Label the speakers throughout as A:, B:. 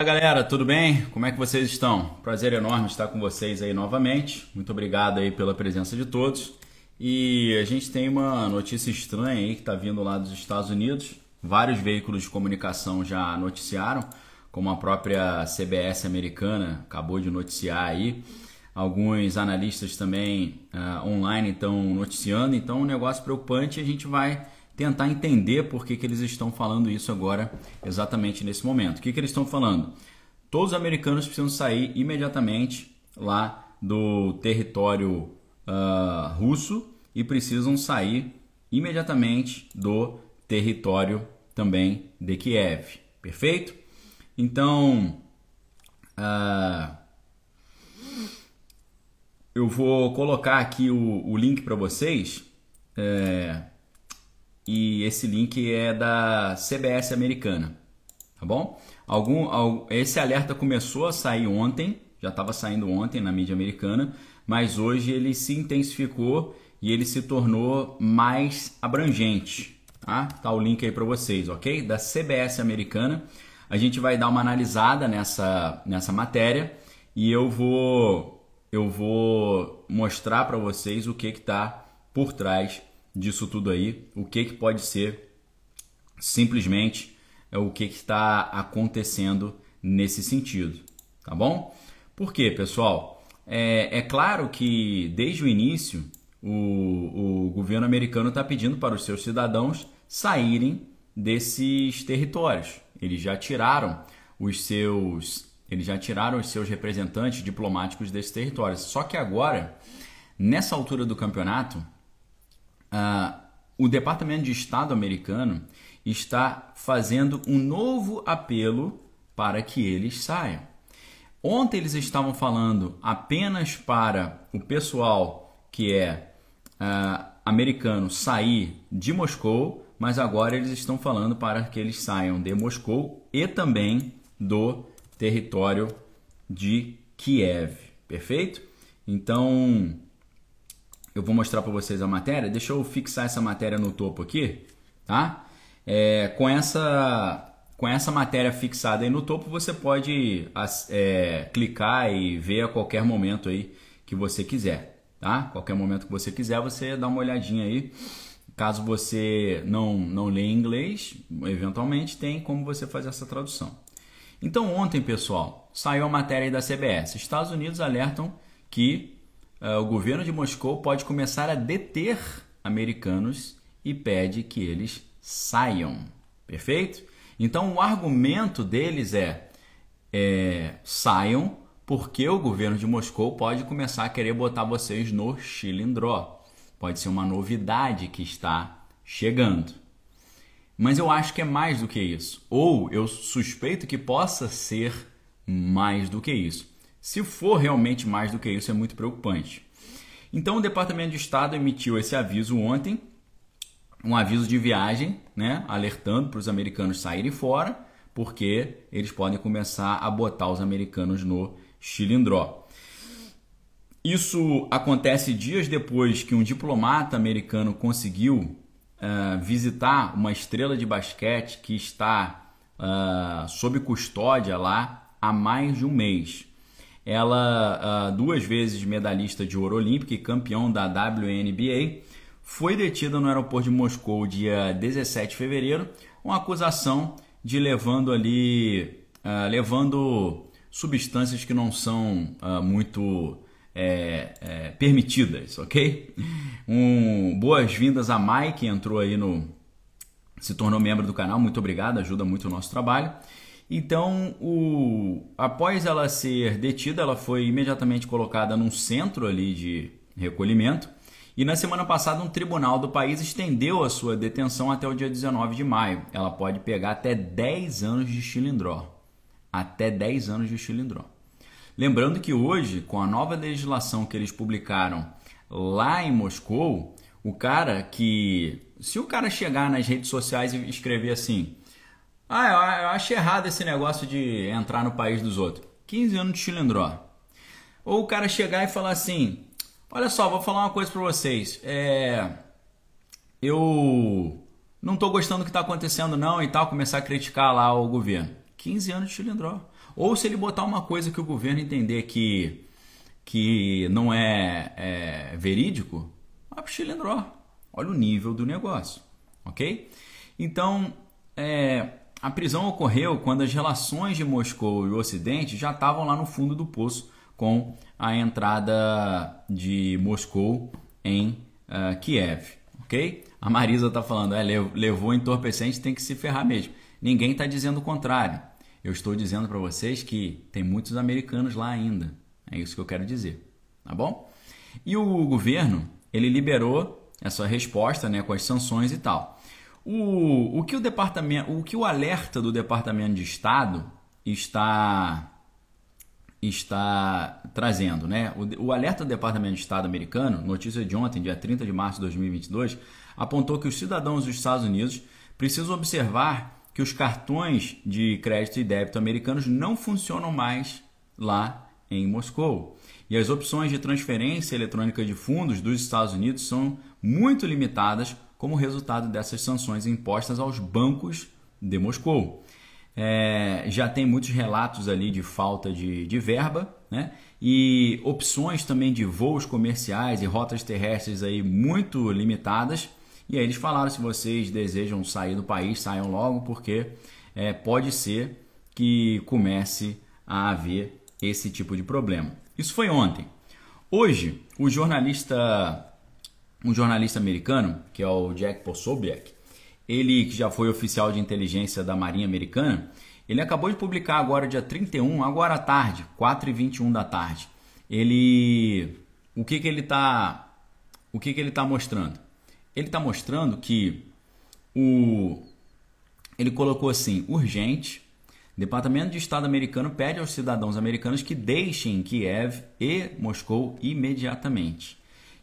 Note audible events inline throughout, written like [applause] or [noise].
A: Fala galera, tudo bem? Como é que vocês estão? Prazer enorme estar com vocês aí novamente. Muito obrigado aí pela presença de todos. E a gente tem uma notícia estranha aí que está vindo lá dos Estados Unidos. Vários veículos de comunicação já noticiaram, como a própria CBS americana acabou de noticiar aí. Alguns analistas também uh, online estão noticiando, então um negócio preocupante. A gente vai tentar entender por que, que eles estão falando isso agora, exatamente nesse momento. O que, que eles estão falando? Todos os americanos precisam sair imediatamente lá do território uh, russo e precisam sair imediatamente do território também de Kiev. Perfeito? Então, uh, eu vou colocar aqui o, o link para vocês. É, e esse link é da CBS americana, tá bom? Algum, esse alerta começou a sair ontem, já estava saindo ontem na mídia americana, mas hoje ele se intensificou e ele se tornou mais abrangente. Tá, tá o link aí para vocês, ok? Da CBS americana. A gente vai dar uma analisada nessa, nessa matéria e eu vou eu vou mostrar para vocês o que está por trás disso tudo aí, o que, que pode ser simplesmente é o que está acontecendo nesse sentido, tá bom? Por quê, pessoal? É, é claro que desde o início o, o governo americano está pedindo para os seus cidadãos saírem desses territórios. Eles já tiraram os seus eles já tiraram os seus representantes diplomáticos desses territórios. Só que agora, nessa altura do campeonato, uh, o Departamento de Estado americano está fazendo um novo apelo para que eles saiam. Ontem eles estavam falando apenas para o pessoal que é uh, americano sair de Moscou, mas agora eles estão falando para que eles saiam de Moscou e também do território de Kiev. Perfeito? Então, eu vou mostrar para vocês a matéria. Deixa eu fixar essa matéria no topo aqui, tá? É, com essa com essa matéria fixada aí no topo, você pode é, clicar e ver a qualquer momento aí que você quiser, tá? Qualquer momento que você quiser, você dá uma olhadinha aí. Caso você não, não lê inglês, eventualmente tem como você fazer essa tradução. Então ontem, pessoal, saiu a matéria aí da CBS. Estados Unidos alertam que o governo de Moscou pode começar a deter americanos e pede que eles saiam. Perfeito? Então o argumento deles é, é saiam porque o governo de Moscou pode começar a querer botar vocês no chilindró. Pode ser uma novidade que está chegando. Mas eu acho que é mais do que isso. Ou eu suspeito que possa ser mais do que isso. Se for realmente mais do que isso, é muito preocupante. Então, o Departamento de Estado emitiu esse aviso ontem, um aviso de viagem, né, alertando para os americanos saírem fora, porque eles podem começar a botar os americanos no chilindró. Isso acontece dias depois que um diplomata americano conseguiu uh, visitar uma estrela de basquete que está uh, sob custódia lá há mais de um mês. Ela, uh, duas vezes medalhista de ouro olímpico e campeão da WNBA, foi detida no aeroporto de Moscou dia 17 de fevereiro, uma acusação de levando ali, uh, levando substâncias que não são uh, muito é, é, permitidas, ok? Um, Boas-vindas a Mike, entrou aí no. se tornou membro do canal, muito obrigado, ajuda muito o nosso trabalho. Então, o, após ela ser detida, ela foi imediatamente colocada num centro ali de recolhimento. E na semana passada, um tribunal do país estendeu a sua detenção até o dia 19 de maio. Ela pode pegar até 10 anos de chilindró. Até 10 anos de chilindró. Lembrando que hoje, com a nova legislação que eles publicaram lá em Moscou, o cara que. Se o cara chegar nas redes sociais e escrever assim: ah, eu acho errado esse negócio de entrar no país dos outros. 15 anos de chilindró. Ou o cara chegar e falar assim: Olha só, vou falar uma coisa para vocês. É, eu não estou gostando do que está acontecendo, não, e tal, começar a criticar lá o governo. 15 anos de chilindró. Ou se ele botar uma coisa que o governo entender que, que não é, é verídico, vai para o chilindró. Olha o nível do negócio, ok? Então, é, a prisão ocorreu quando as relações de Moscou e o Ocidente já estavam lá no fundo do poço com a entrada de Moscou em uh, Kiev, ok? A Marisa está falando, é, levou entorpecente, tem que se ferrar mesmo. Ninguém está dizendo o contrário. Eu estou dizendo para vocês que tem muitos americanos lá ainda. É isso que eu quero dizer, tá bom? E o governo, ele liberou essa resposta, né, com as sanções e tal. O, o que o departamento, o que o alerta do Departamento de Estado está está trazendo, né? O, o, alerta do Departamento de Estado americano, notícia de ontem, dia 30 de março de 2022, apontou que os cidadãos dos Estados Unidos precisam observar que os cartões de crédito e débito americanos não funcionam mais lá em Moscou. E as opções de transferência eletrônica de fundos dos Estados Unidos são muito limitadas como resultado dessas sanções impostas aos bancos de Moscou. É, já tem muitos relatos ali de falta de, de verba, né? E opções também de voos comerciais e rotas terrestres aí muito limitadas. E aí eles falaram se vocês desejam sair do país, saiam logo, porque é, pode ser que comece a haver esse tipo de problema. Isso foi ontem. Hoje, o jornalista, um jornalista americano, que é o Jack Posobiec, ele que já foi oficial de inteligência da Marinha Americana, ele acabou de publicar agora dia 31, agora à tarde, 4h21 da tarde. Ele o que que ele tá o que que ele tá mostrando? Ele está mostrando que o ele colocou assim, urgente, Departamento de Estado americano pede aos cidadãos americanos que deixem Kiev e Moscou imediatamente.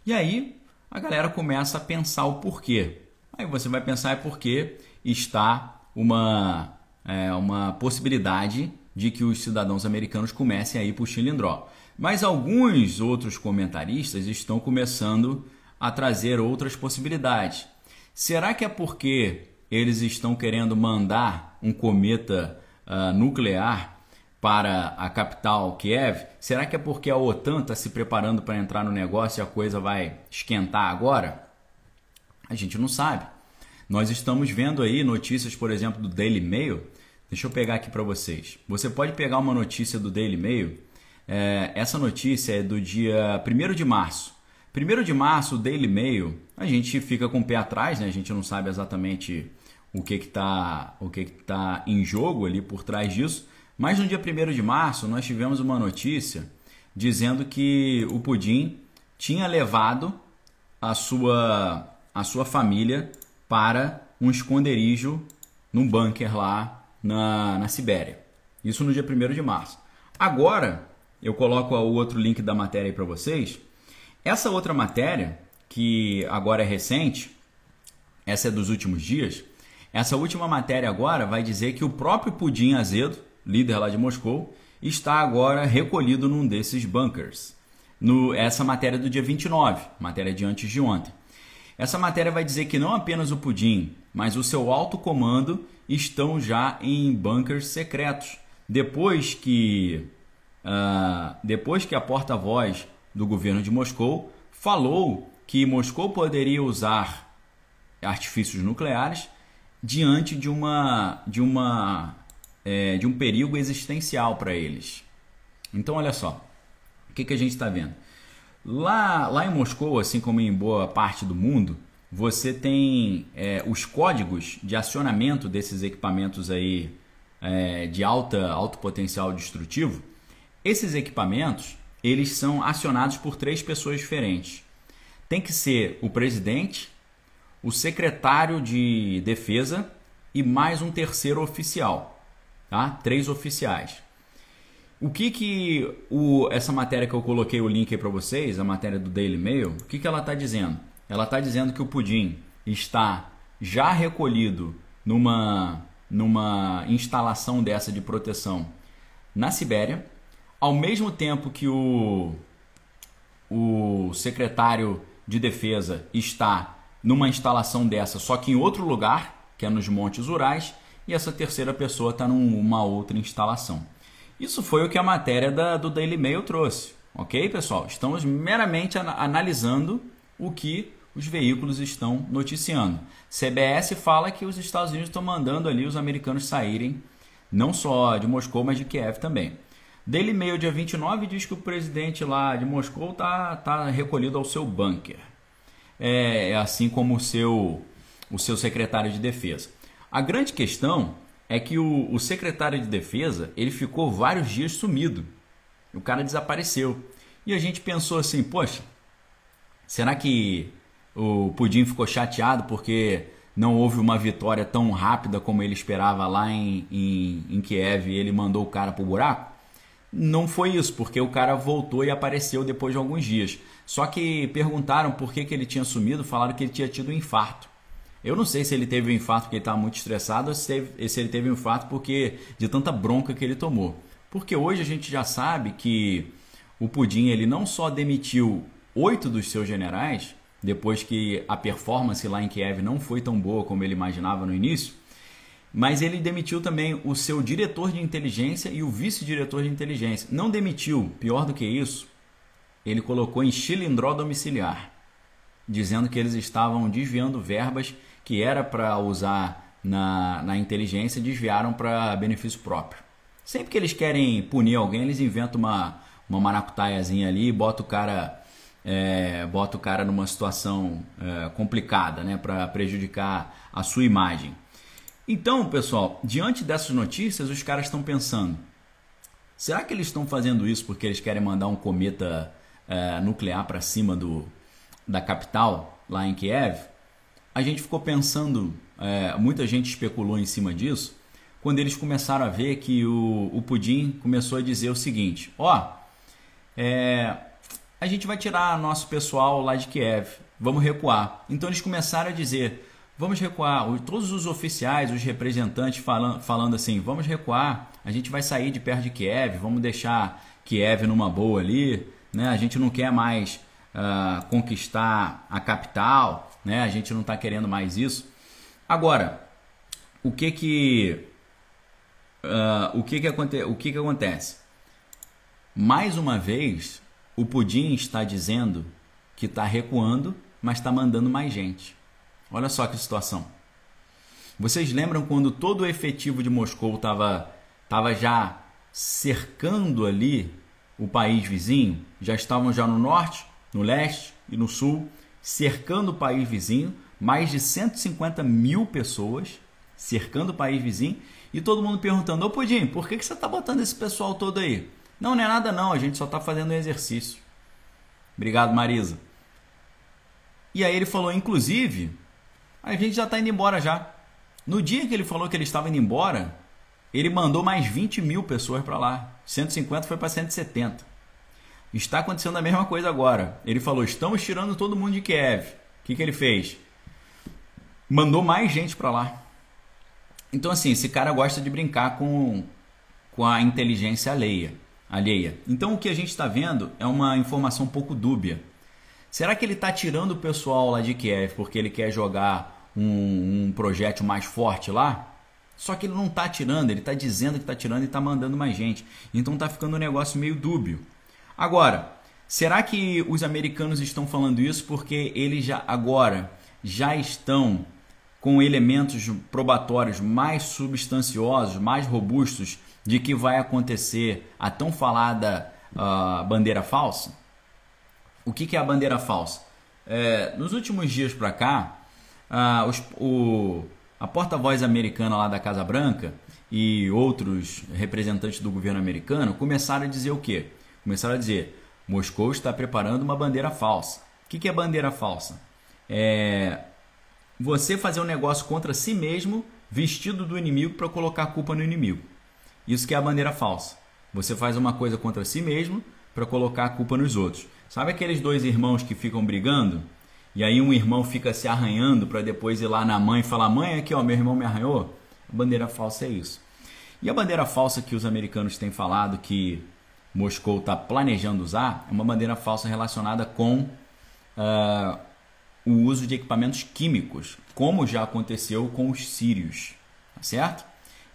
A: E aí a galera começa a pensar o porquê. Aí você vai pensar é porque está uma, é, uma possibilidade de que os cidadãos americanos comecem a ir para o Chilindró. Mas alguns outros comentaristas estão começando a trazer outras possibilidades. Será que é porque eles estão querendo mandar um cometa uh, nuclear para a capital Kiev? Será que é porque a OTAN está se preparando para entrar no negócio e a coisa vai esquentar agora? A gente não sabe. Nós estamos vendo aí notícias, por exemplo, do Daily Mail. Deixa eu pegar aqui para vocês. Você pode pegar uma notícia do Daily Mail. É, essa notícia é do dia 1 de março. 1 de março, Daily Mail, a gente fica com o pé atrás, né? a gente não sabe exatamente o que está o que que tá em jogo ali por trás disso, mas no dia 1 de março nós tivemos uma notícia dizendo que o Pudim tinha levado a sua a sua família para um esconderijo num bunker lá na, na Sibéria. Isso no dia 1 de março. Agora, eu coloco o outro link da matéria aí para vocês. Essa outra matéria, que agora é recente, essa é dos últimos dias, essa última matéria agora vai dizer que o próprio Pudim Azedo, líder lá de Moscou, está agora recolhido num desses bunkers. No, essa matéria do dia 29, matéria de antes de ontem. Essa matéria vai dizer que não apenas o Pudim, mas o seu alto comando estão já em bunkers secretos. Depois que, uh, depois que a porta-voz do governo de Moscou falou que Moscou poderia usar artifícios nucleares diante de uma de uma é, de um perigo existencial para eles. Então olha só, o que, que a gente está vendo? Lá, lá em Moscou, assim como em boa parte do mundo, você tem é, os códigos de acionamento desses equipamentos aí é, de alta, alto potencial destrutivo. Esses equipamentos eles são acionados por três pessoas diferentes. Tem que ser o presidente, o secretário de defesa e mais um terceiro oficial, tá? Três oficiais. O que que o, essa matéria que eu coloquei o link aí para vocês, a matéria do Daily Mail, o que que ela está dizendo? Ela está dizendo que o pudim está já recolhido numa numa instalação dessa de proteção na Sibéria, ao mesmo tempo que o o secretário de defesa está numa instalação dessa, só que em outro lugar, que é nos Montes Urais, e essa terceira pessoa está numa outra instalação. Isso foi o que a matéria da, do Daily Mail trouxe, ok, pessoal? Estamos meramente analisando o que os veículos estão noticiando. CBS fala que os Estados Unidos estão mandando ali os americanos saírem, não só de Moscou, mas de Kiev também. Daily Mail, dia 29, diz que o presidente lá de Moscou está tá recolhido ao seu bunker. É, é, assim como o seu, o seu secretário de defesa. A grande questão é que o, o secretário de defesa ele ficou vários dias sumido. O cara desapareceu. E a gente pensou assim, poxa, será que o Pudim ficou chateado porque não houve uma vitória tão rápida como ele esperava lá em, em, em Kiev e ele mandou o cara pro buraco? Não foi isso, porque o cara voltou e apareceu depois de alguns dias. Só que perguntaram por que, que ele tinha sumido, falaram que ele tinha tido um infarto. Eu não sei se ele teve um infarto porque ele estava muito estressado ou se, teve, se ele teve um infarto porque de tanta bronca que ele tomou. Porque hoje a gente já sabe que o Pudim ele não só demitiu oito dos seus generais, depois que a performance lá em Kiev não foi tão boa como ele imaginava no início, mas ele demitiu também o seu diretor de inteligência e o vice-diretor de inteligência. Não demitiu, pior do que isso, ele colocou em chilindró domiciliar, dizendo que eles estavam desviando verbas que era para usar na, na inteligência, desviaram para benefício próprio. Sempre que eles querem punir alguém, eles inventam uma, uma maracutaiazinha ali e bota o cara, é, bota o cara numa situação é, complicada né, para prejudicar a sua imagem. Então, pessoal, diante dessas notícias, os caras estão pensando: será que eles estão fazendo isso porque eles querem mandar um cometa é, nuclear para cima do, da capital, lá em Kiev? A gente ficou pensando, é, muita gente especulou em cima disso, quando eles começaram a ver que o, o Pudim começou a dizer o seguinte: ó, é, a gente vai tirar nosso pessoal lá de Kiev, vamos recuar. Então eles começaram a dizer Vamos recuar. Todos os oficiais, os representantes falando, falando assim: vamos recuar, a gente vai sair de perto de Kiev, vamos deixar Kiev numa boa ali. Né? A gente não quer mais uh, conquistar a capital, né? a gente não está querendo mais isso. Agora, o que que, uh, o que, que, aconte o que, que acontece? Mais uma vez, o Pudim está dizendo que está recuando, mas está mandando mais gente. Olha só que situação. Vocês lembram quando todo o efetivo de Moscou estava tava já cercando ali o país vizinho? Já estavam já no norte, no leste e no sul, cercando o país vizinho, mais de 150 mil pessoas cercando o país vizinho e todo mundo perguntando: Ô Pudim, por que, que você está botando esse pessoal todo aí? Não, não é nada não, a gente só está fazendo um exercício. Obrigado, Marisa. E aí ele falou, inclusive, a gente já está indo embora já. No dia que ele falou que ele estava indo embora, ele mandou mais 20 mil pessoas para lá. 150 foi para 170. Está acontecendo a mesma coisa agora. Ele falou: estamos tirando todo mundo de Kiev. O que, que ele fez? Mandou mais gente para lá. Então, assim, esse cara gosta de brincar com, com a inteligência alheia, alheia. Então, o que a gente está vendo é uma informação um pouco dúbia. Será que ele está tirando o pessoal lá de Kiev porque ele quer jogar um, um projétil mais forte lá. Só que ele não está tirando, ele está dizendo que está tirando e está mandando mais gente. Então está ficando um negócio meio dúbio. Agora, será que os americanos estão falando isso porque eles já agora já estão com elementos probatórios mais substanciosos, mais robustos de que vai acontecer a tão falada uh, bandeira falsa? O que, que é a bandeira falsa? É, nos últimos dias para cá, ah, os, o, a porta-voz americana lá da Casa Branca e outros representantes do governo americano começaram a dizer o quê? Começaram a dizer: Moscou está preparando uma bandeira falsa. O que, que é bandeira falsa? É você fazer um negócio contra si mesmo, vestido do inimigo para colocar a culpa no inimigo. Isso que é a bandeira falsa. Você faz uma coisa contra si mesmo para colocar a culpa nos outros. Sabe aqueles dois irmãos que ficam brigando e aí um irmão fica se arranhando para depois ir lá na mãe e falar: mãe, aqui ó, meu irmão me arranhou. A bandeira falsa é isso. E a bandeira falsa que os americanos têm falado que Moscou está planejando usar é uma bandeira falsa relacionada com uh, o uso de equipamentos químicos, como já aconteceu com os sírios, tá certo?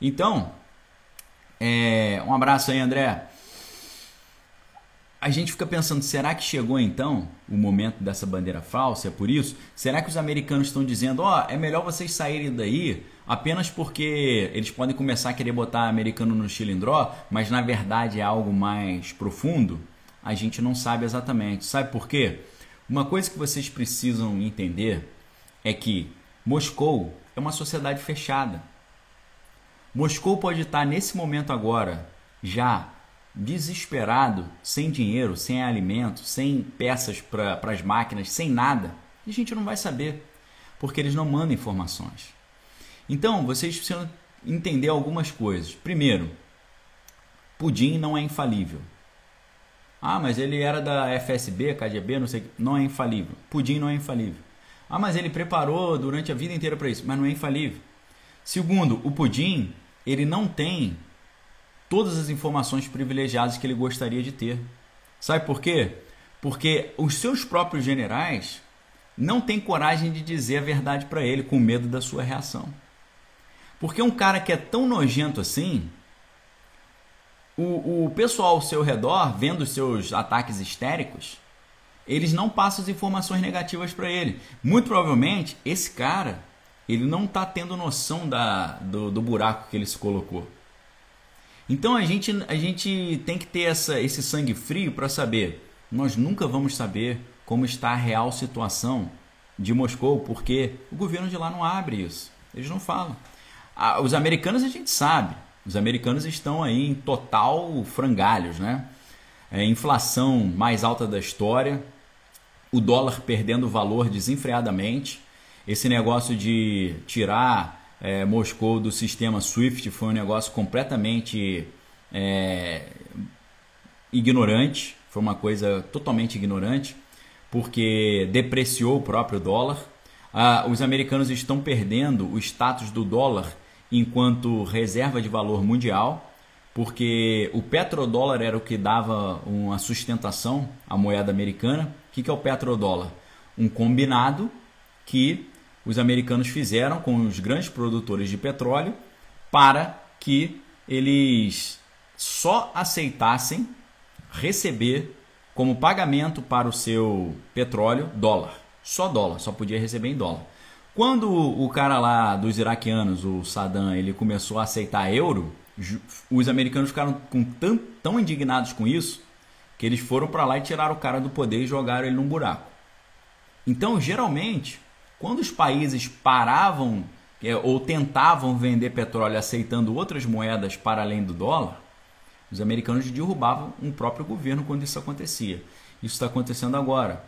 A: Então, é, um abraço aí, André. A gente fica pensando, será que chegou então o momento dessa bandeira falsa? É por isso? Será que os americanos estão dizendo, ó, oh, é melhor vocês saírem daí apenas porque eles podem começar a querer botar americano no chilindró, mas na verdade é algo mais profundo? A gente não sabe exatamente. Sabe por quê? Uma coisa que vocês precisam entender é que Moscou é uma sociedade fechada. Moscou pode estar nesse momento agora já desesperado, sem dinheiro, sem alimento, sem peças para as máquinas, sem nada. A gente não vai saber, porque eles não mandam informações. Então, vocês precisam entender algumas coisas. Primeiro, Pudim não é infalível. Ah, mas ele era da FSB, KGB, não sei, não é infalível. Pudim não é infalível. Ah, mas ele preparou durante a vida inteira para isso, mas não é infalível. Segundo, o Pudim, ele não tem todas as informações privilegiadas que ele gostaria de ter. Sabe por quê? Porque os seus próprios generais não têm coragem de dizer a verdade para ele, com medo da sua reação. Porque um cara que é tão nojento assim, o, o pessoal ao seu redor, vendo os seus ataques histéricos, eles não passam as informações negativas para ele. Muito provavelmente, esse cara, ele não está tendo noção da, do, do buraco que ele se colocou. Então a gente, a gente tem que ter essa, esse sangue frio para saber. Nós nunca vamos saber como está a real situação de Moscou, porque o governo de lá não abre isso. Eles não falam. Ah, os americanos a gente sabe. Os americanos estão aí em total frangalhos, né? É, inflação mais alta da história, o dólar perdendo valor desenfreadamente. Esse negócio de tirar é, Moscou do sistema SWIFT foi um negócio completamente é, ignorante, foi uma coisa totalmente ignorante, porque depreciou o próprio dólar. Ah, os americanos estão perdendo o status do dólar enquanto reserva de valor mundial, porque o petrodólar era o que dava uma sustentação à moeda americana. O que é o petrodólar? Um combinado que os americanos fizeram com os grandes produtores de petróleo para que eles só aceitassem receber como pagamento para o seu petróleo dólar. Só dólar, só podia receber em dólar. Quando o cara lá dos iraquianos, o Saddam, ele começou a aceitar euro, os americanos ficaram com tão, tão indignados com isso que eles foram para lá e tiraram o cara do poder e jogaram ele num buraco. Então, geralmente, quando os países paravam é, ou tentavam vender petróleo aceitando outras moedas para além do dólar, os americanos derrubavam um próprio governo quando isso acontecia. Isso está acontecendo agora,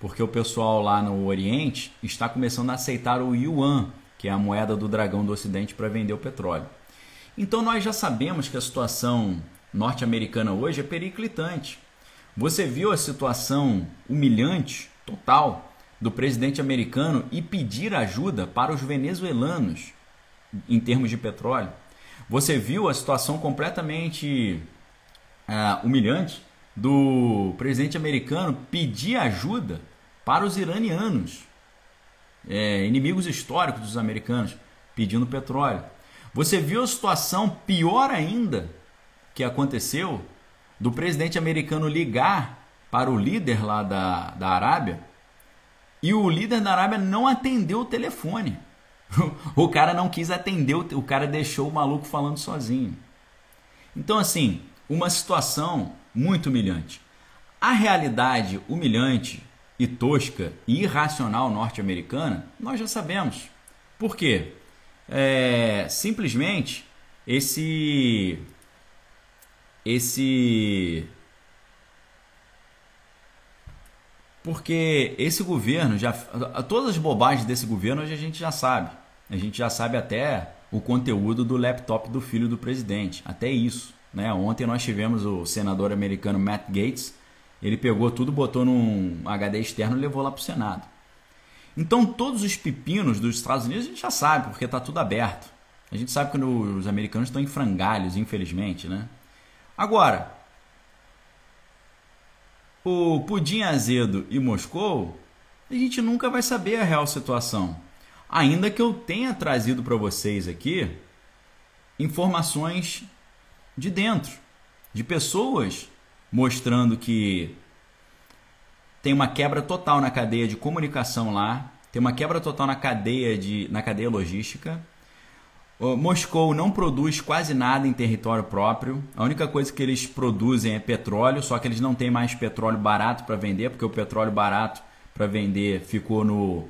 A: porque o pessoal lá no Oriente está começando a aceitar o yuan, que é a moeda do dragão do Ocidente, para vender o petróleo. Então nós já sabemos que a situação norte-americana hoje é periclitante. Você viu a situação humilhante, total, do presidente americano e pedir ajuda para os venezuelanos em termos de petróleo. Você viu a situação completamente uh, humilhante do presidente americano pedir ajuda para os iranianos, é, inimigos históricos dos americanos, pedindo petróleo. Você viu a situação pior ainda que aconteceu do presidente americano ligar para o líder lá da, da Arábia e o líder da Arábia não atendeu o telefone. [laughs] O cara não quis atender, o cara deixou o maluco falando sozinho. Então, assim, uma situação muito humilhante. A realidade humilhante e tosca e irracional norte-americana, nós já sabemos. Por quê? É, simplesmente esse esse Porque esse governo já. Todas as bobagens desse governo a gente já sabe. A gente já sabe até o conteúdo do laptop do filho do presidente. Até isso. Né? Ontem nós tivemos o senador americano Matt Gates. Ele pegou tudo, botou num HD externo e levou lá para o Senado. Então, todos os pepinos dos Estados Unidos a gente já sabe, porque está tudo aberto. A gente sabe que os americanos estão em frangalhos, infelizmente. Né? Agora, o Pudim Azedo e Moscou, a gente nunca vai saber a real situação. Ainda que eu tenha trazido para vocês aqui informações de dentro, de pessoas mostrando que tem uma quebra total na cadeia de comunicação lá, tem uma quebra total na cadeia de na cadeia logística. Moscou não produz quase nada em território próprio. A única coisa que eles produzem é petróleo, só que eles não têm mais petróleo barato para vender, porque o petróleo barato para vender ficou no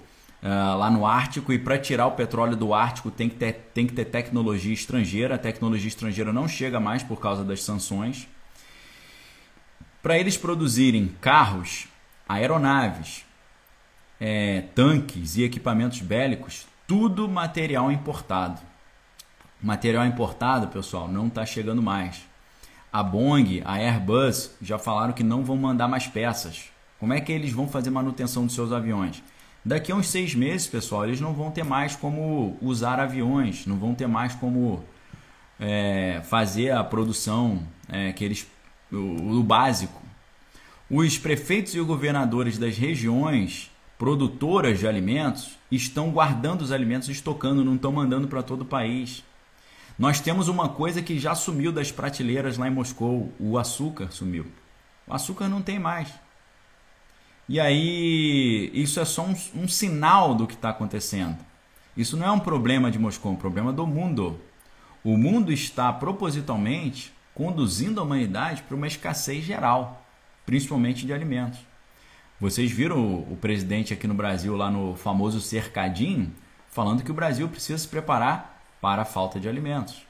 A: uh, lá no Ártico e para tirar o petróleo do Ártico tem que, ter, tem que ter tecnologia estrangeira. A tecnologia estrangeira não chega mais por causa das sanções. Para eles produzirem carros, aeronaves, é, tanques e equipamentos bélicos, tudo material importado. Material importado, pessoal, não está chegando mais. A Boeing, a Airbus já falaram que não vão mandar mais peças. Como é que eles vão fazer manutenção dos seus aviões? Daqui a uns seis meses, pessoal, eles não vão ter mais como usar aviões, não vão ter mais como é, fazer a produção é, que eles o, o básico. Os prefeitos e governadores das regiões produtoras de alimentos estão guardando os alimentos, estocando, não estão mandando para todo o país. Nós temos uma coisa que já sumiu das prateleiras lá em Moscou: o açúcar sumiu. O açúcar não tem mais. E aí, isso é só um, um sinal do que está acontecendo. Isso não é um problema de Moscou, é um problema do mundo. O mundo está propositalmente conduzindo a humanidade para uma escassez geral, principalmente de alimentos. Vocês viram o, o presidente aqui no Brasil, lá no famoso cercadinho, falando que o Brasil precisa se preparar para a falta de alimentos.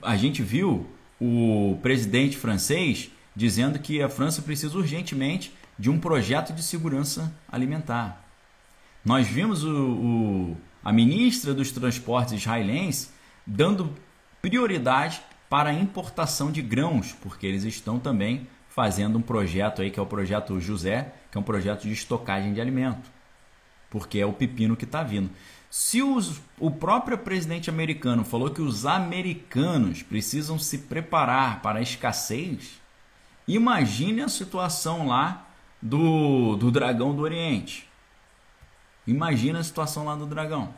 A: A gente viu o presidente francês dizendo que a França precisa urgentemente de um projeto de segurança alimentar. Nós vimos o, o, a ministra dos Transportes israelense dando prioridade para a importação de grãos, porque eles estão também fazendo um projeto aí que é o projeto José, que é um projeto de estocagem de alimento, porque é o pepino que está vindo. Se os, o próprio presidente americano falou que os americanos precisam se preparar para a escassez, Imagine a situação lá do, do dragão do Oriente. Imagina a situação lá do dragão.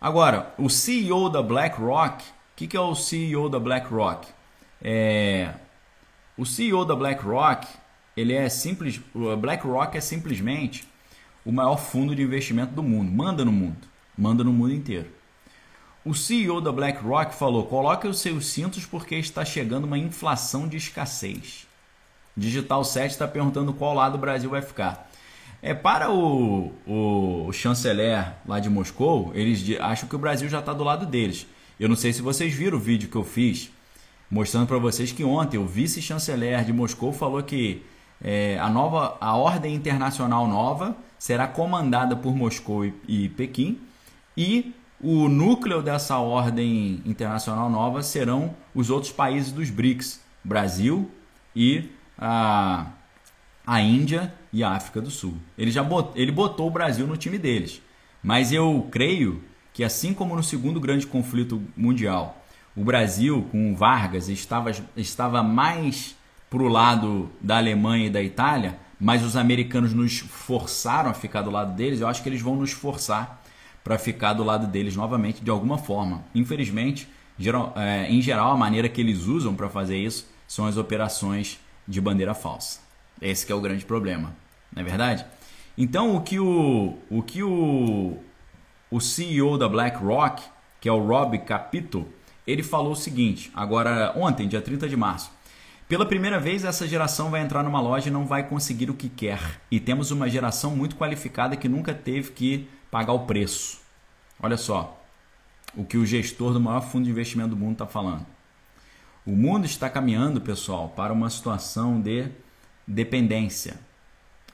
A: Agora, o CEO da BlackRock, o que, que é o CEO da BlackRock? É, o CEO da BlackRock, ele é simples, BlackRock é simplesmente o maior fundo de investimento do mundo, manda no mundo, manda no mundo inteiro. O CEO da BlackRock falou: coloque os seus cintos porque está chegando uma inflação de escassez. Digital 7 está perguntando qual lado o Brasil vai ficar. É para o, o, chanceler lá de Moscou, eles acham que o Brasil já está do lado deles. Eu não sei se vocês viram o vídeo que eu fiz mostrando para vocês que ontem o vice-chanceler de Moscou falou que é, a nova a ordem internacional nova será comandada por Moscou e, e Pequim e o núcleo dessa ordem internacional nova serão os outros países dos BRICS, Brasil e a, a Índia e a África do Sul. Ele já ele botou o Brasil no time deles. Mas eu creio que assim como no segundo grande conflito mundial, o Brasil com Vargas estava, estava mais para o lado da Alemanha e da Itália, mas os americanos nos forçaram a ficar do lado deles, eu acho que eles vão nos forçar para ficar do lado deles novamente de alguma forma. Infelizmente, geral, é, em geral, a maneira que eles usam para fazer isso são as operações de bandeira falsa. Esse é o grande problema, não é verdade? Então o que o, o, que o, o CEO da BlackRock, que é o Rob Capito, ele falou o seguinte, agora ontem, dia 30 de março. Pela primeira vez, essa geração vai entrar numa loja e não vai conseguir o que quer. E temos uma geração muito qualificada que nunca teve que pagar o preço. Olha só o que o gestor do maior fundo de investimento do mundo está falando. O mundo está caminhando, pessoal, para uma situação de dependência.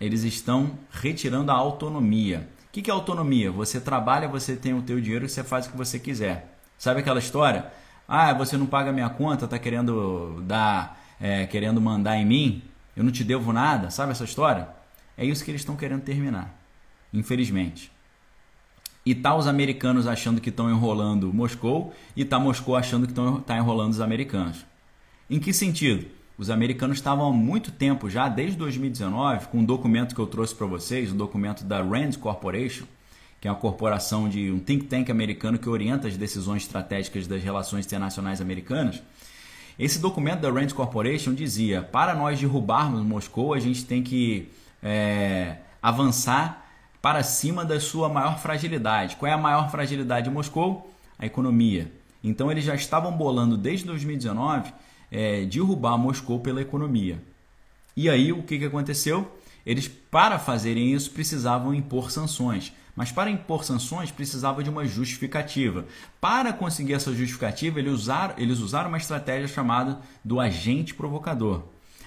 A: Eles estão retirando a autonomia. O que é autonomia? Você trabalha, você tem o teu dinheiro você faz o que você quiser. Sabe aquela história? Ah, você não paga minha conta, tá querendo dar, é, querendo mandar em mim? Eu não te devo nada. Sabe essa história? É isso que eles estão querendo terminar. Infelizmente. E tá os americanos achando que estão enrolando Moscou e tá Moscou achando que estão tá enrolando os americanos. Em que sentido? Os americanos estavam há muito tempo já, desde 2019, com um documento que eu trouxe para vocês, um documento da Rand Corporation, que é uma corporação de um think tank americano que orienta as decisões estratégicas das relações internacionais americanas. Esse documento da Rand Corporation dizia: para nós derrubarmos Moscou, a gente tem que é, avançar para cima da sua maior fragilidade. Qual é a maior fragilidade de Moscou? A economia. Então eles já estavam bolando desde 2019 é, derrubar Moscou pela economia. E aí o que, que aconteceu? Eles, para fazerem isso, precisavam impor sanções. Mas para impor sanções precisava de uma justificativa. Para conseguir essa justificativa, eles usaram, eles usaram uma estratégia chamada do agente provocador.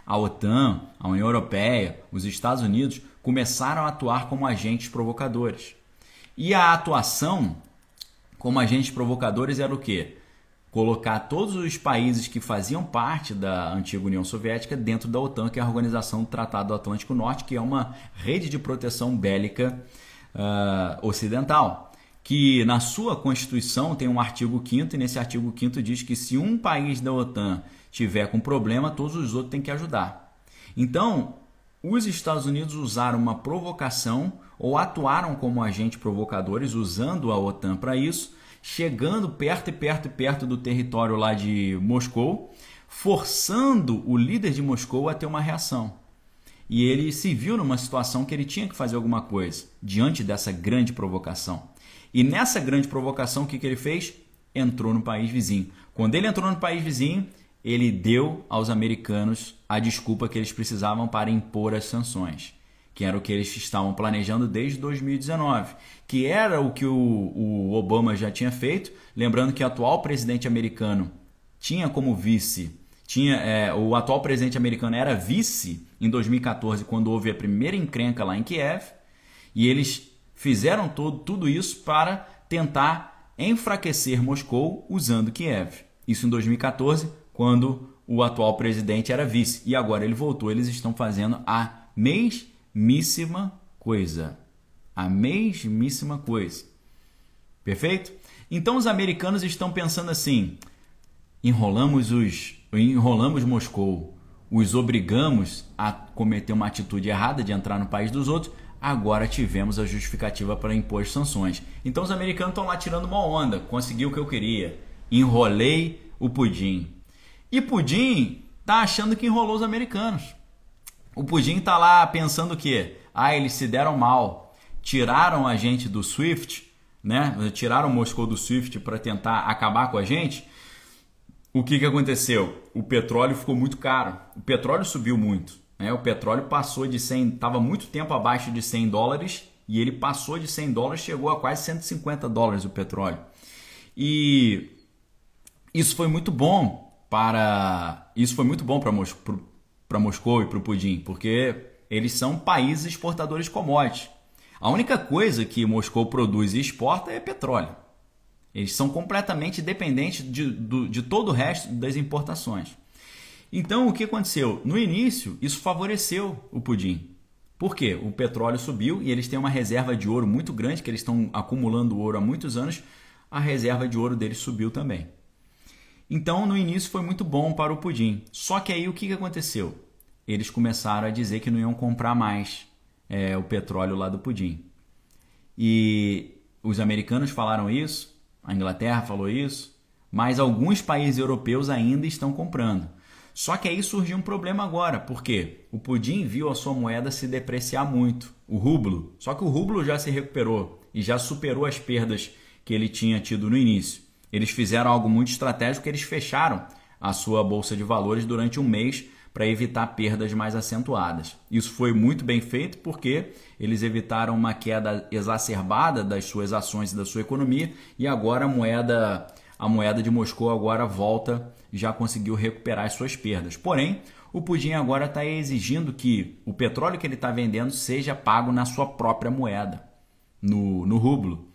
A: A OTAN, a União Europeia, os Estados Unidos começaram a atuar como agentes provocadores. E a atuação como agentes provocadores era o quê? Colocar todos os países que faziam parte da antiga União Soviética dentro da OTAN, que é a Organização do Tratado do Atlântico Norte, que é uma rede de proteção bélica uh, ocidental, que na sua Constituição tem um artigo 5 e nesse artigo 5 diz que se um país da OTAN tiver com problema, todos os outros têm que ajudar. Então, os Estados Unidos usaram uma provocação ou atuaram como agentes provocadores usando a OTAN para isso, chegando perto e perto e perto do território lá de Moscou, forçando o líder de Moscou a ter uma reação e ele se viu numa situação que ele tinha que fazer alguma coisa diante dessa grande provocação. E nessa grande provocação, o que, que ele fez? Entrou no país vizinho. Quando ele entrou no país vizinho, ele deu aos americanos a desculpa que eles precisavam para impor as sanções, que era o que eles estavam planejando desde 2019, que era o que o, o Obama já tinha feito. Lembrando que o atual presidente americano tinha como vice tinha é, o atual presidente americano era vice em 2014 quando houve a primeira encrenca lá em Kiev e eles fizeram todo, tudo isso para tentar enfraquecer Moscou usando Kiev. Isso em 2014 quando o atual presidente era vice e agora ele voltou. Eles estão fazendo a mesmíssima coisa, a mesmíssima coisa. Perfeito? Então os americanos estão pensando assim: enrolamos os enrolamos Moscou, os obrigamos a cometer uma atitude errada de entrar no país dos outros, agora tivemos a justificativa para impor sanções. Então os americanos estão lá tirando uma onda, consegui o que eu queria, enrolei o Pudim. E Pudim tá achando que enrolou os americanos. O Pudim tá lá pensando que, ah, eles se deram mal, tiraram a gente do SWIFT, né? Tiraram Moscou do SWIFT para tentar acabar com a gente o que, que aconteceu? O petróleo ficou muito caro. O petróleo subiu muito. Né? O petróleo passou de 100, estava muito tempo abaixo de 100 dólares e ele passou de 100 dólares, chegou a quase 150 dólares o petróleo. E isso foi muito bom para isso foi muito bom para Moscou, Moscou e para o Pudim, porque eles são países exportadores de commodities. A única coisa que Moscou produz e exporta é petróleo. Eles são completamente dependentes de, de, de todo o resto das importações. Então, o que aconteceu? No início, isso favoreceu o pudim. Por quê? O petróleo subiu e eles têm uma reserva de ouro muito grande, que eles estão acumulando ouro há muitos anos. A reserva de ouro deles subiu também. Então, no início foi muito bom para o pudim. Só que aí o que aconteceu? Eles começaram a dizer que não iam comprar mais é, o petróleo lá do pudim. E os americanos falaram isso, a Inglaterra falou isso, mas alguns países europeus ainda estão comprando. Só que aí surgiu um problema agora, porque o pudim viu a sua moeda se depreciar muito, o rublo. Só que o rublo já se recuperou e já superou as perdas que ele tinha tido no início. Eles fizeram algo muito estratégico, eles fecharam a sua bolsa de valores durante um mês para evitar perdas mais acentuadas. Isso foi muito bem feito porque eles evitaram uma queda exacerbada das suas ações e da sua economia e agora a moeda a moeda de Moscou agora volta já conseguiu recuperar as suas perdas. Porém, o Pudim agora está exigindo que o petróleo que ele está vendendo seja pago na sua própria moeda, no, no rublo.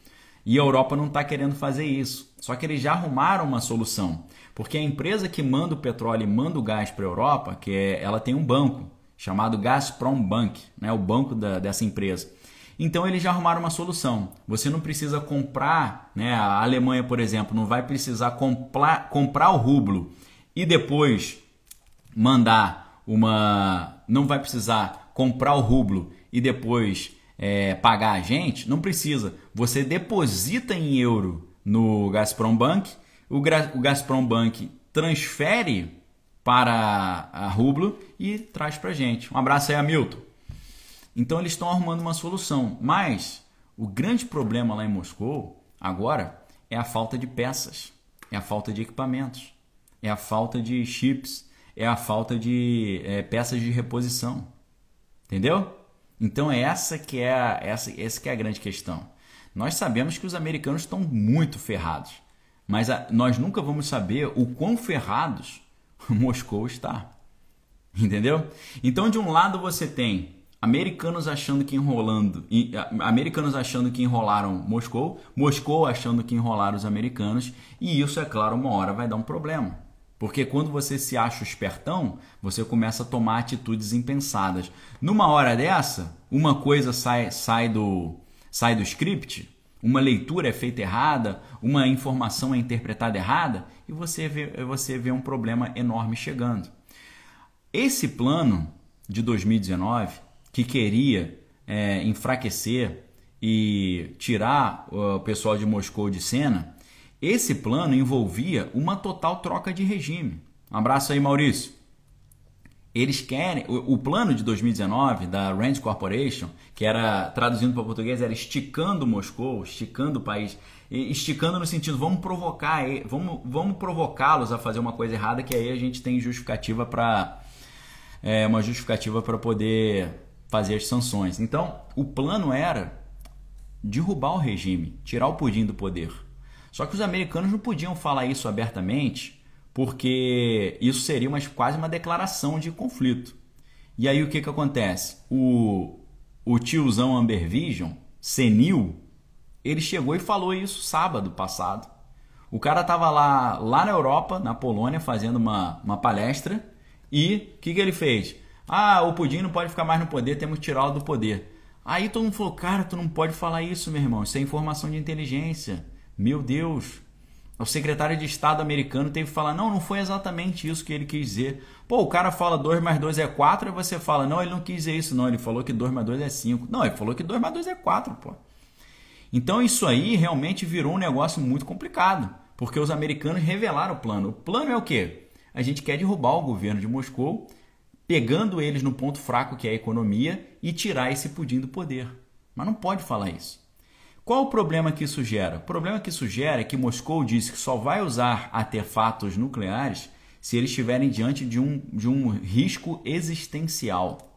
A: E a Europa não está querendo fazer isso. Só que eles já arrumaram uma solução. Porque a empresa que manda o petróleo e manda o gás para a Europa, que é, ela tem um banco chamado Gazprom Bank, né, o banco da, dessa empresa. Então eles já arrumaram uma solução. Você não precisa comprar, né, a Alemanha, por exemplo, não vai precisar comprar, comprar o rublo e depois mandar uma. Não vai precisar comprar o rublo e depois é, pagar a gente, não precisa. Você deposita em euro no Gazprom Bank, o, o Gazprom Bank transfere para a rublo e traz para a gente. Um abraço aí, Hamilton. Então eles estão arrumando uma solução, mas o grande problema lá em Moscou agora é a falta de peças, é a falta de equipamentos, é a falta de chips, é a falta de é, peças de reposição, entendeu? Então é essa que é a, essa, essa que é a grande questão. Nós sabemos que os americanos estão muito ferrados, mas a, nós nunca vamos saber o quão ferrados [laughs] Moscou está. Entendeu? Então, de um lado você tem americanos achando que enrolando, americanos achando que enrolaram Moscou, Moscou achando que enrolaram os americanos, e isso, é claro, uma hora vai dar um problema. Porque quando você se acha espertão, você começa a tomar atitudes impensadas. Numa hora dessa, uma coisa sai, sai, do, sai do script, uma leitura é feita errada, uma informação é interpretada errada, e você vê, você vê um problema enorme chegando. Esse plano de 2019, que queria é, enfraquecer e tirar o pessoal de Moscou de cena, esse plano envolvia uma total troca de regime. Um abraço aí, Maurício. Eles querem. O, o plano de 2019 da Rand Corporation, que era, traduzindo para português, era esticando Moscou, esticando o país esticando no sentido, vamos provocar, vamos, vamos provocá-los a fazer uma coisa errada, que aí a gente tem justificativa para é, uma justificativa para poder fazer as sanções. Então, o plano era derrubar o regime, tirar o pudim do poder. Só que os americanos não podiam falar isso abertamente, porque isso seria uma, quase uma declaração de conflito. E aí o que, que acontece? O, o tiozão Amber Vision, senil, ele chegou e falou isso sábado passado. O cara estava lá, lá na Europa, na Polônia, fazendo uma, uma palestra e o que, que ele fez? Ah, o Pudim não pode ficar mais no poder, temos que tirá-lo do poder. Aí todo mundo falou, cara, tu não pode falar isso, meu irmão, isso é informação de inteligência. Meu Deus. O secretário de Estado americano teve que falar, não, não foi exatamente isso que ele quis dizer. Pô, o cara fala 2 mais 2 é 4 e você fala, não, ele não quis dizer isso, não, ele falou que 2 mais 2 é 5. Não, ele falou que 2 mais 2 é 4, pô. Então isso aí realmente virou um negócio muito complicado, porque os americanos revelaram o plano. O plano é o quê? A gente quer derrubar o governo de Moscou, pegando eles no ponto fraco que é a economia e tirar esse pudim do poder. Mas não pode falar isso. Qual o problema que isso gera? O problema que isso gera é que Moscou disse que só vai usar artefatos nucleares se eles estiverem diante de um, de um risco existencial.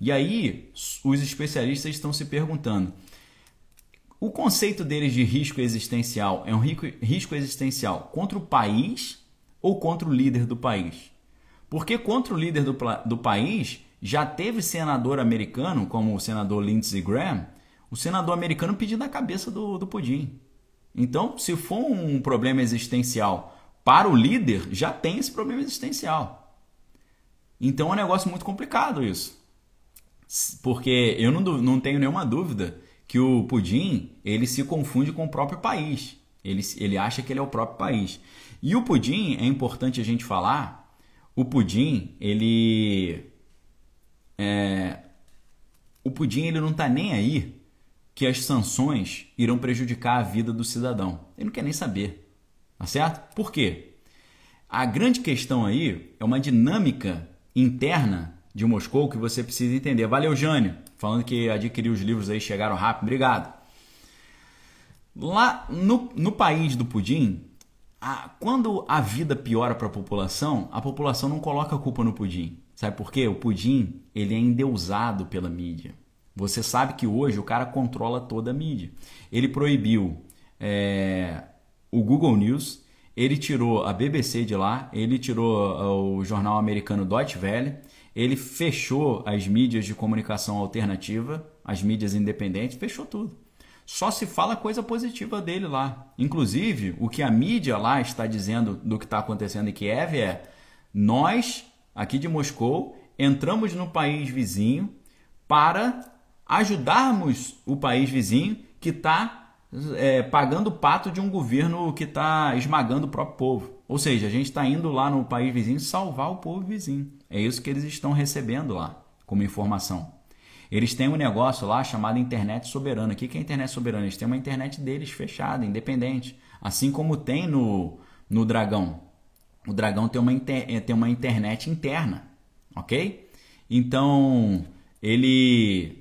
A: E aí, os especialistas estão se perguntando: o conceito deles de risco existencial é um risco existencial contra o país ou contra o líder do país? Porque contra o líder do, do país já teve senador americano, como o senador Lindsey Graham, o senador americano pedindo a cabeça do, do pudim. Então, se for um problema existencial para o líder, já tem esse problema existencial. Então é um negócio muito complicado isso. Porque eu não, não tenho nenhuma dúvida que o pudim ele se confunde com o próprio país. Ele, ele acha que ele é o próprio país. E o pudim, é importante a gente falar, o pudim, ele. É, o pudim ele não está nem aí que as sanções irão prejudicar a vida do cidadão. Ele não quer nem saber. Tá certo? Por quê? A grande questão aí é uma dinâmica interna de Moscou que você precisa entender. Valeu, Jânio falando que adquiriu os livros aí, chegaram rápido. Obrigado. Lá no, no país do pudim, a, quando a vida piora para a população, a população não coloca a culpa no pudim. Sabe por quê? O pudim ele é endeusado pela mídia. Você sabe que hoje o cara controla toda a mídia. Ele proibiu é, o Google News, ele tirou a BBC de lá, ele tirou o jornal americano Deutsche Welle, ele fechou as mídias de comunicação alternativa, as mídias independentes, fechou tudo. Só se fala coisa positiva dele lá. Inclusive, o que a mídia lá está dizendo do que está acontecendo em Kiev é: nós, aqui de Moscou, entramos no país vizinho para ajudarmos o país vizinho que está é, pagando o pato de um governo que está esmagando o próprio povo. Ou seja, a gente está indo lá no país vizinho salvar o povo vizinho. É isso que eles estão recebendo lá como informação. Eles têm um negócio lá chamado internet soberana. O que é internet soberana? Eles têm uma internet deles fechada, independente. Assim como tem no, no Dragão. O Dragão tem uma, inter, tem uma internet interna, ok? Então, ele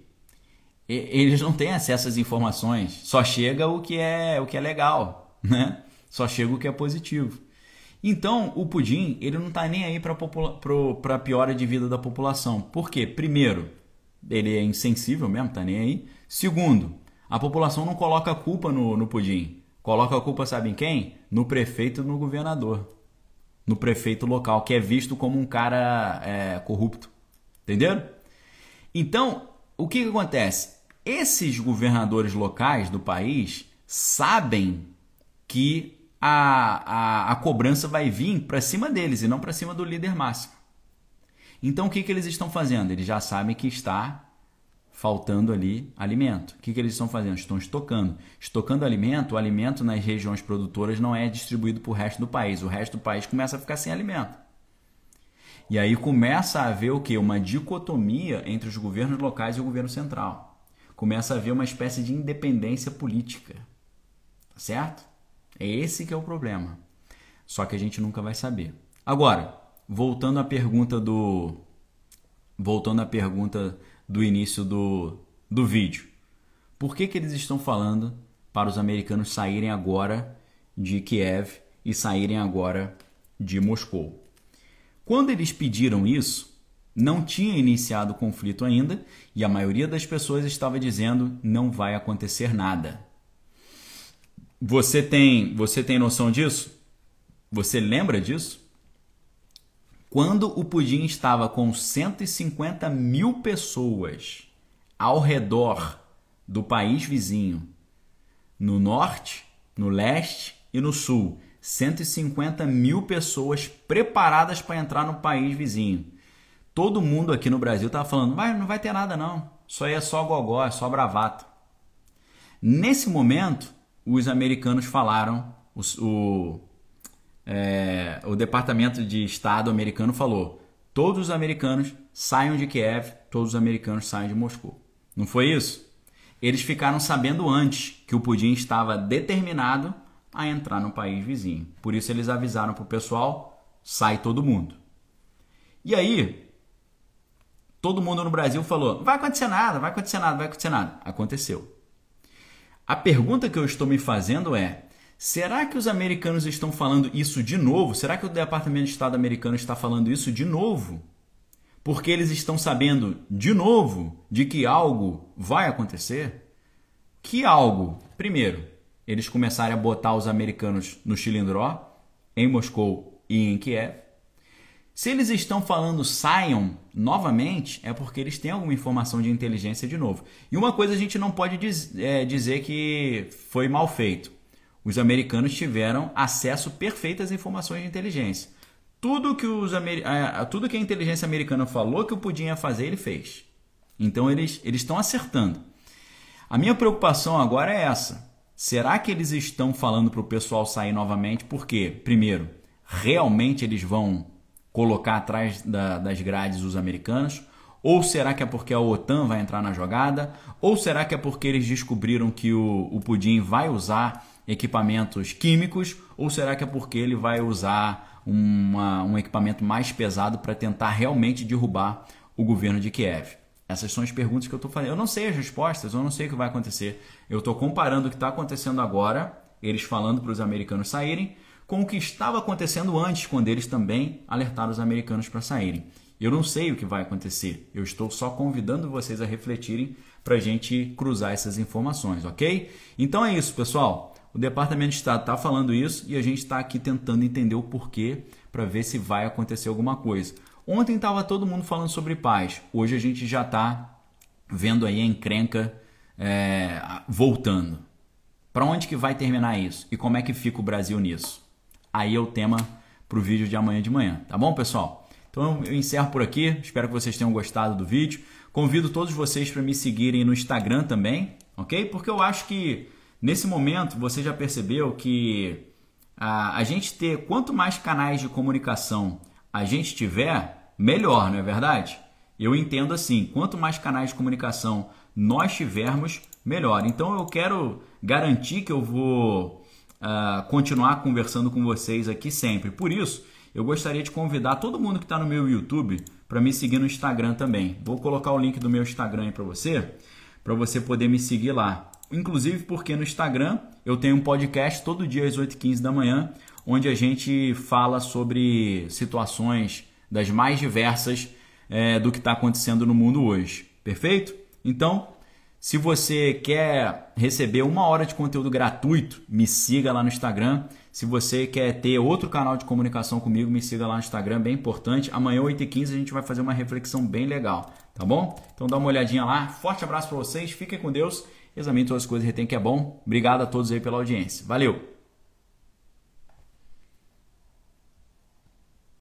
A: eles não têm acesso às informações. Só chega o que é o que é legal, né? Só chega o que é positivo. Então, o pudim, ele não está nem aí para a piora de vida da população. Por quê? Primeiro, ele é insensível mesmo, tá nem aí. Segundo, a população não coloca culpa no, no pudim. Coloca a culpa, sabe em quem? No prefeito e no governador. No prefeito local, que é visto como um cara é, corrupto. Entenderam? Então, o que, que acontece? Esses governadores locais do país sabem que a, a, a cobrança vai vir para cima deles e não para cima do líder máximo. Então o que, que eles estão fazendo? Eles já sabem que está faltando ali alimento. O que, que eles estão fazendo? Estão estocando. Estocando alimento, o alimento nas regiões produtoras não é distribuído para o resto do país. O resto do país começa a ficar sem alimento. E aí começa a haver o que? Uma dicotomia entre os governos locais e o governo central. Começa a haver uma espécie de independência política. Tá certo? É esse que é o problema. Só que a gente nunca vai saber. Agora, voltando à pergunta do voltando à pergunta do início do, do vídeo. Por que, que eles estão falando para os americanos saírem agora de Kiev e saírem agora de Moscou? Quando eles pediram isso, não tinha iniciado o conflito ainda e a maioria das pessoas estava dizendo não vai acontecer nada. Você tem, você tem noção disso? Você lembra disso? Quando o Pudim estava com 150 mil pessoas ao redor do país vizinho, no norte, no leste e no sul, 150 mil pessoas preparadas para entrar no país vizinho. Todo mundo aqui no Brasil estava falando, mas não vai ter nada não, isso aí é só gogó, é só bravata. Nesse momento, os americanos falaram, o, o, é, o Departamento de Estado americano falou: todos os americanos saiam de Kiev, todos os americanos saiam de Moscou. Não foi isso? Eles ficaram sabendo antes que o Pudim estava determinado a entrar no país vizinho. Por isso eles avisaram para o pessoal: sai todo mundo. E aí, todo mundo no Brasil falou: vai acontecer nada, vai acontecer nada, vai acontecer nada. Aconteceu. A pergunta que eu estou me fazendo é: será que os americanos estão falando isso de novo? Será que o Departamento de Estado americano está falando isso de novo? Porque eles estão sabendo de novo de que algo vai acontecer? Que algo? Primeiro, eles começarem a botar os americanos no chilindró, em Moscou e em Kiev. Se eles estão falando saiam novamente, é porque eles têm alguma informação de inteligência de novo. E uma coisa a gente não pode diz, é, dizer que foi mal feito. Os americanos tiveram acesso perfeito às informações de inteligência. Tudo que, os, tudo que a inteligência americana falou que o podia fazer, ele fez. Então eles, eles estão acertando. A minha preocupação agora é essa. Será que eles estão falando para o pessoal sair novamente? Porque, primeiro, realmente eles vão colocar atrás da, das grades os americanos? Ou será que é porque a OTAN vai entrar na jogada? Ou será que é porque eles descobriram que o, o Pudim vai usar equipamentos químicos? Ou será que é porque ele vai usar uma, um equipamento mais pesado para tentar realmente derrubar o governo de Kiev? Essas são as perguntas que eu estou fazendo. Eu não sei as respostas, eu não sei o que vai acontecer. Eu estou comparando o que está acontecendo agora, eles falando para os americanos saírem, com o que estava acontecendo antes, quando eles também alertaram os americanos para saírem. Eu não sei o que vai acontecer, eu estou só convidando vocês a refletirem para a gente cruzar essas informações, ok? Então é isso, pessoal. O Departamento de Estado está falando isso e a gente está aqui tentando entender o porquê para ver se vai acontecer alguma coisa. Ontem estava todo mundo falando sobre paz, hoje a gente já está vendo aí a encrenca é, voltando. Para onde que vai terminar isso? E como é que fica o Brasil nisso? Aí é o tema para o vídeo de amanhã de manhã, tá bom, pessoal? Então eu encerro por aqui, espero que vocês tenham gostado do vídeo. Convido todos vocês para me seguirem no Instagram também, ok? Porque eu acho que nesse momento você já percebeu que a, a gente ter quanto mais canais de comunicação a gente tiver, melhor, não é verdade? Eu entendo assim, quanto mais canais de comunicação nós tivermos, melhor. Então eu quero garantir que eu vou uh, continuar conversando com vocês aqui sempre. Por isso, eu gostaria de convidar todo mundo que está no meu YouTube para me seguir no Instagram também. Vou colocar o link do meu Instagram aí para você, para você poder me seguir lá. Inclusive porque no Instagram eu tenho um podcast todo dia às 8h15 da manhã, onde a gente fala sobre situações das mais diversas é, do que está acontecendo no mundo hoje. Perfeito? Então, se você quer receber uma hora de conteúdo gratuito, me siga lá no Instagram. Se você quer ter outro canal de comunicação comigo, me siga lá no Instagram, bem importante. Amanhã, 8h15, a gente vai fazer uma reflexão bem legal, tá bom? Então dá uma olhadinha lá. Forte abraço para vocês, fiquem com Deus. Examine todas as coisas retém que é bom. Obrigado a todos aí pela audiência. Valeu!